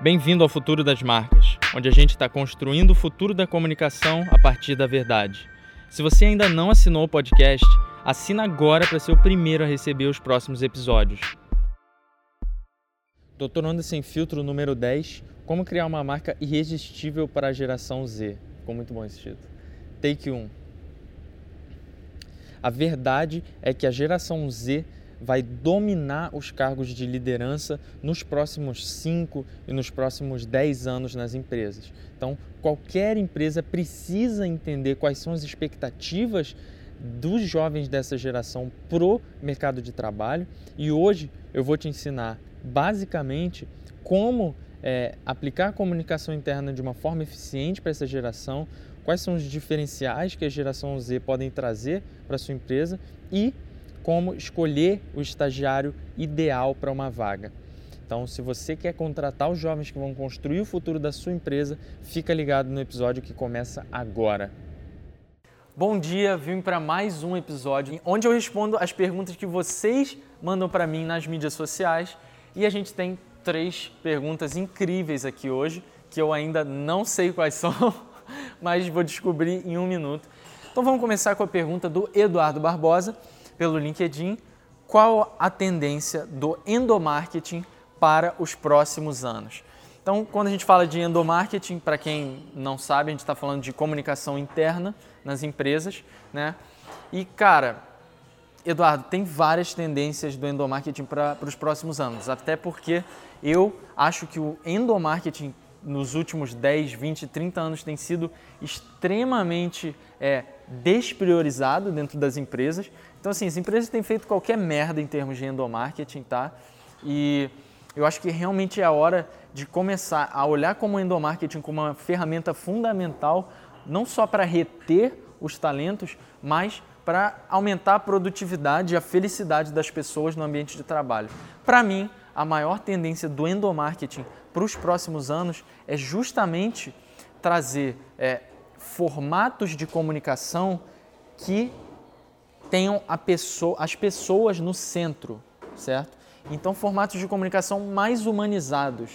Bem-vindo ao Futuro das Marcas, onde a gente está construindo o futuro da comunicação a partir da verdade. Se você ainda não assinou o podcast, assina agora para ser o primeiro a receber os próximos episódios. Doutorando Sem Filtro número 10, como criar uma marca irresistível para a geração Z. Ficou muito bom esse título. Take 1. A verdade é que a geração Z vai dominar os cargos de liderança nos próximos 5 e nos próximos 10 anos nas empresas. Então, qualquer empresa precisa entender quais são as expectativas dos jovens dessa geração pro mercado de trabalho e hoje eu vou te ensinar basicamente como é, aplicar a comunicação interna de uma forma eficiente para essa geração, quais são os diferenciais que a geração Z podem trazer para sua empresa e como escolher o estagiário ideal para uma vaga. Então, se você quer contratar os jovens que vão construir o futuro da sua empresa, fica ligado no episódio que começa agora. Bom dia, vim para mais um episódio onde eu respondo as perguntas que vocês mandam para mim nas mídias sociais e a gente tem três perguntas incríveis aqui hoje que eu ainda não sei quais são, mas vou descobrir em um minuto. Então vamos começar com a pergunta do Eduardo Barbosa pelo LinkedIn qual a tendência do endomarketing para os próximos anos. Então, quando a gente fala de endomarketing, para quem não sabe, a gente está falando de comunicação interna nas empresas, né? E, cara, Eduardo, tem várias tendências do endomarketing para os próximos anos, até porque eu acho que o endomarketing nos últimos 10, 20, 30 anos tem sido extremamente é, despriorizado dentro das empresas. Então, assim, as empresas têm feito qualquer merda em termos de endomarketing, tá? E eu acho que realmente é a hora de começar a olhar como o endomarketing como uma ferramenta fundamental, não só para reter os talentos, mas para aumentar a produtividade e a felicidade das pessoas no ambiente de trabalho. Para mim, a maior tendência do endomarketing para os próximos anos é justamente trazer é, formatos de comunicação que tenham pessoa, as pessoas no centro, certo? Então, formatos de comunicação mais humanizados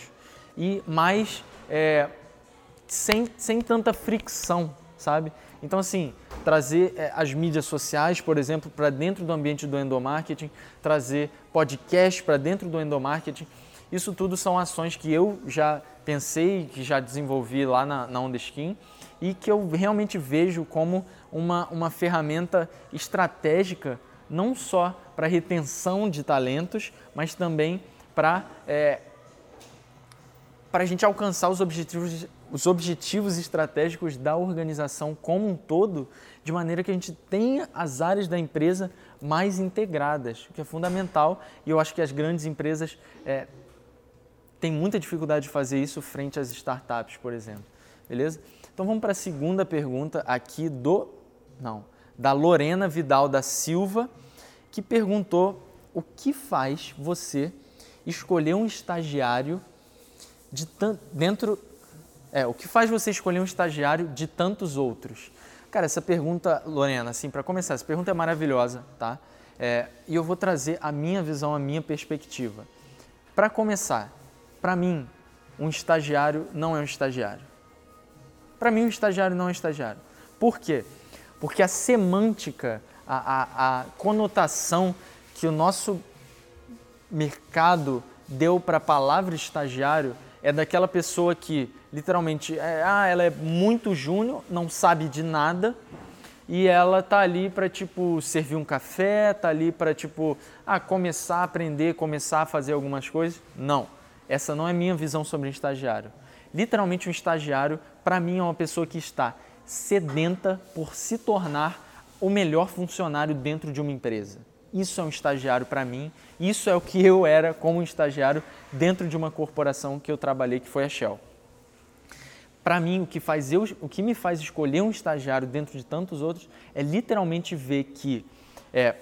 e mais é, sem, sem tanta fricção, sabe? Então, assim, trazer é, as mídias sociais, por exemplo, para dentro do ambiente do endomarketing, trazer podcast para dentro do endomarketing, isso tudo são ações que eu já pensei, que já desenvolvi lá na, na Ondeskin e que eu realmente vejo como uma, uma ferramenta estratégica, não só para retenção de talentos, mas também para é, para a gente alcançar os objetivos, os objetivos estratégicos da organização como um todo, de maneira que a gente tenha as áreas da empresa mais integradas, o que é fundamental. E eu acho que as grandes empresas é, têm muita dificuldade de fazer isso frente às startups, por exemplo. Beleza? Então vamos para a segunda pergunta aqui do não, da Lorena Vidal da Silva, que perguntou o que faz você escolher um estagiário de dentro é, o que faz você escolher um estagiário de tantos outros? Cara, essa pergunta, Lorena, assim, para começar, essa pergunta é maravilhosa, tá? É, e eu vou trazer a minha visão, a minha perspectiva. Para começar, para mim, um estagiário não é um estagiário. Para mim, um estagiário não é estagiário. Por quê? Porque a semântica, a, a, a conotação que o nosso mercado deu para a palavra estagiário é daquela pessoa que literalmente, é, ah, ela é muito júnior, não sabe de nada e ela tá ali para tipo servir um café, tá ali para tipo, ah, começar a aprender, começar a fazer algumas coisas. Não. Essa não é minha visão sobre um estagiário. Literalmente um estagiário, para mim é uma pessoa que está sedenta por se tornar o melhor funcionário dentro de uma empresa. Isso é um estagiário para mim, isso é o que eu era como um estagiário dentro de uma corporação que eu trabalhei, que foi a Shell. Para mim, o que, faz eu, o que me faz escolher um estagiário dentro de tantos outros é literalmente ver que é,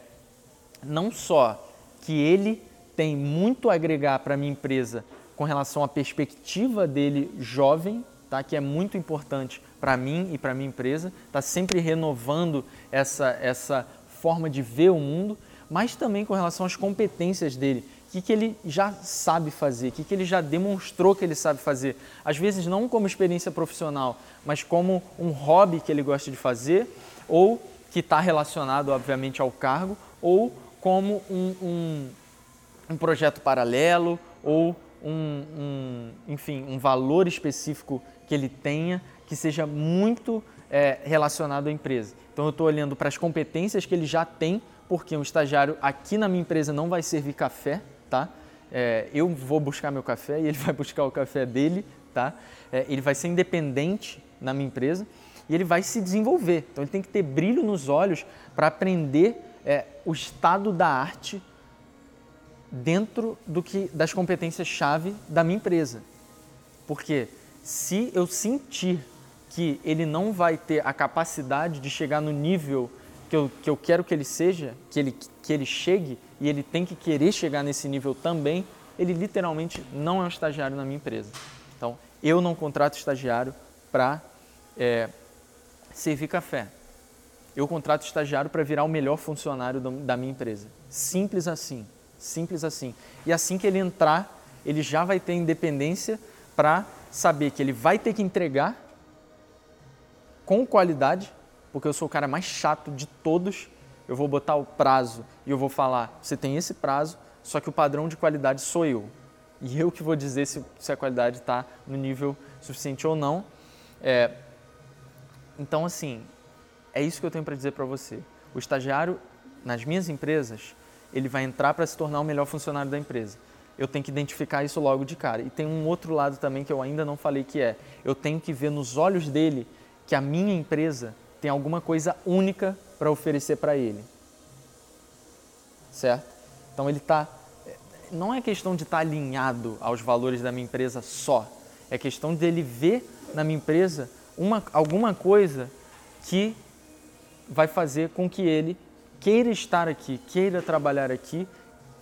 não só que ele tem muito a agregar para a minha empresa com relação à perspectiva dele jovem, tá? que é muito importante para mim e para minha empresa, está sempre renovando essa, essa forma de ver o mundo, mas também com relação às competências dele, O que, que ele já sabe fazer? O que, que ele já demonstrou que ele sabe fazer? Às vezes, não como experiência profissional, mas como um hobby que ele gosta de fazer, ou que está relacionado, obviamente, ao cargo, ou como um, um, um projeto paralelo, ou um, um, enfim, um valor específico que ele tenha que seja muito é, relacionado à empresa. Então, eu estou olhando para as competências que ele já tem, porque um estagiário aqui na minha empresa não vai servir café, tá? É, eu vou buscar meu café e ele vai buscar o café dele, tá? É, ele vai ser independente na minha empresa e ele vai se desenvolver. Então, ele tem que ter brilho nos olhos para aprender é, o estado da arte dentro do que das competências-chave da minha empresa. Porque se eu sentir que ele não vai ter a capacidade de chegar no nível que eu, que eu quero que ele seja, que ele, que ele chegue, e ele tem que querer chegar nesse nível também, ele literalmente não é um estagiário na minha empresa. Então, eu não contrato estagiário para é, servir café. Eu contrato estagiário para virar o melhor funcionário da minha empresa. Simples assim. Simples assim. E assim que ele entrar, ele já vai ter independência para saber que ele vai ter que entregar com qualidade, porque eu sou o cara mais chato de todos. Eu vou botar o prazo e eu vou falar: você tem esse prazo, só que o padrão de qualidade sou eu. E eu que vou dizer se, se a qualidade está no nível suficiente ou não. É, então, assim, é isso que eu tenho para dizer para você. O estagiário, nas minhas empresas, ele vai entrar para se tornar o melhor funcionário da empresa. Eu tenho que identificar isso logo de cara. E tem um outro lado também que eu ainda não falei que é, eu tenho que ver nos olhos dele que a minha empresa tem alguma coisa única para oferecer para ele. Certo? Então ele está não é questão de estar tá alinhado aos valores da minha empresa só. É questão dele ver na minha empresa uma, alguma coisa que vai fazer com que ele queira estar aqui, queira trabalhar aqui,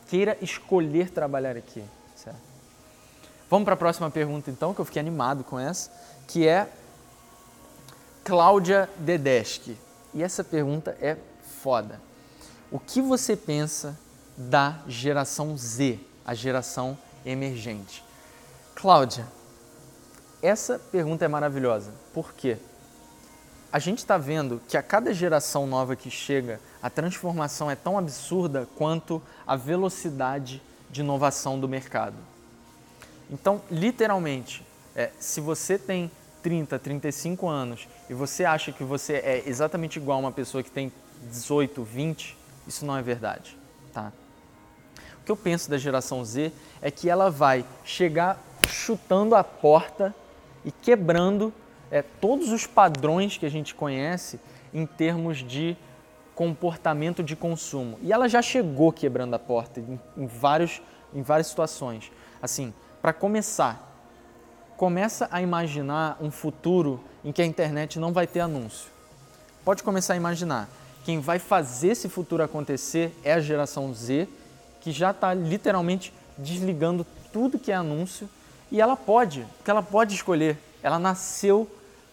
queira escolher trabalhar aqui. Certo? Vamos para a próxima pergunta então, que eu fiquei animado com essa, que é Cláudia Dedeschi. E essa pergunta é foda. O que você pensa da geração Z, a geração emergente? Cláudia, essa pergunta é maravilhosa. Por quê? A gente está vendo que a cada geração nova que chega, a transformação é tão absurda quanto a velocidade de inovação do mercado. Então, literalmente, é, se você tem 30, 35 anos e você acha que você é exatamente igual a uma pessoa que tem 18, 20, isso não é verdade, tá? O que eu penso da geração Z é que ela vai chegar chutando a porta e quebrando é, todos os padrões que a gente conhece em termos de comportamento de consumo. E ela já chegou quebrando a porta em, em vários, em várias situações. Assim, para começar, começa a imaginar um futuro em que a internet não vai ter anúncio. Pode começar a imaginar. Quem vai fazer esse futuro acontecer é a geração Z, que já está literalmente desligando tudo que é anúncio e ela pode, porque ela pode escolher. Ela nasceu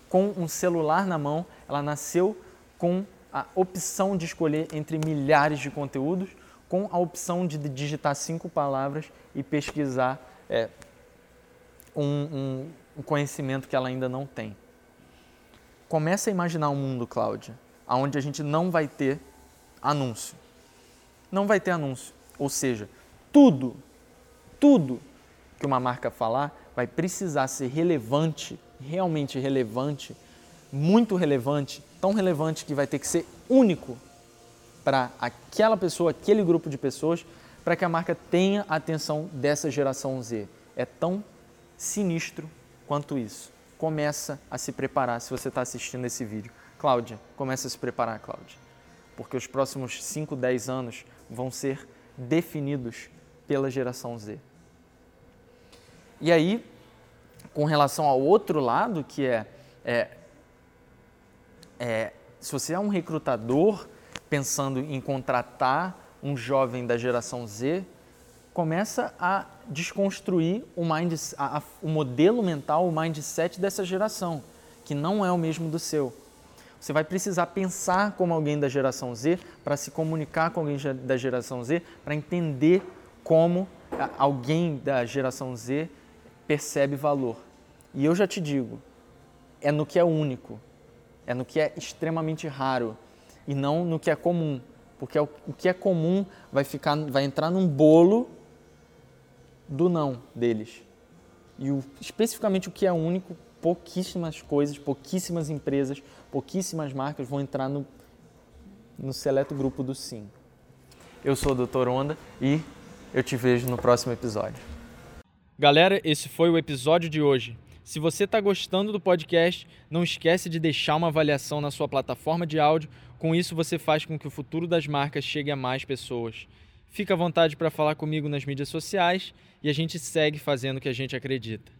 com um celular na mão, ela nasceu com a opção de escolher entre milhares de conteúdos, com a opção de digitar cinco palavras e pesquisar é, um, um, conhecimento que ela ainda não tem. Comece a imaginar um mundo, Cláudia, onde a gente não vai ter anúncio. Não vai ter anúncio. Ou seja, tudo, tudo que uma marca falar vai precisar ser relevante realmente relevante, muito relevante, tão relevante que vai ter que ser único para aquela pessoa, aquele grupo de pessoas, para que a marca tenha a atenção dessa geração Z. É tão sinistro quanto isso. Começa a se preparar se você está assistindo esse vídeo. Cláudia, começa a se preparar, Cláudia. Porque os próximos 5, 10 anos vão ser definidos pela geração Z. E aí, com relação ao outro lado, que é, é, é se você é um recrutador pensando em contratar um jovem da geração Z, começa a desconstruir o, mind, a, a, o modelo mental, o mindset dessa geração, que não é o mesmo do seu. Você vai precisar pensar como alguém da geração Z para se comunicar com alguém da geração Z, para entender como alguém da geração Z percebe valor. E eu já te digo, é no que é único, é no que é extremamente raro e não no que é comum, porque o que é comum vai ficar, vai entrar num bolo do não deles. E o, especificamente o que é único, pouquíssimas coisas, pouquíssimas empresas, pouquíssimas marcas vão entrar no, no seleto grupo do sim. Eu sou o Dr. Onda e eu te vejo no próximo episódio. Galera, esse foi o episódio de hoje. Se você está gostando do podcast, não esquece de deixar uma avaliação na sua plataforma de áudio. Com isso, você faz com que o futuro das marcas chegue a mais pessoas. Fica à vontade para falar comigo nas mídias sociais e a gente segue fazendo o que a gente acredita.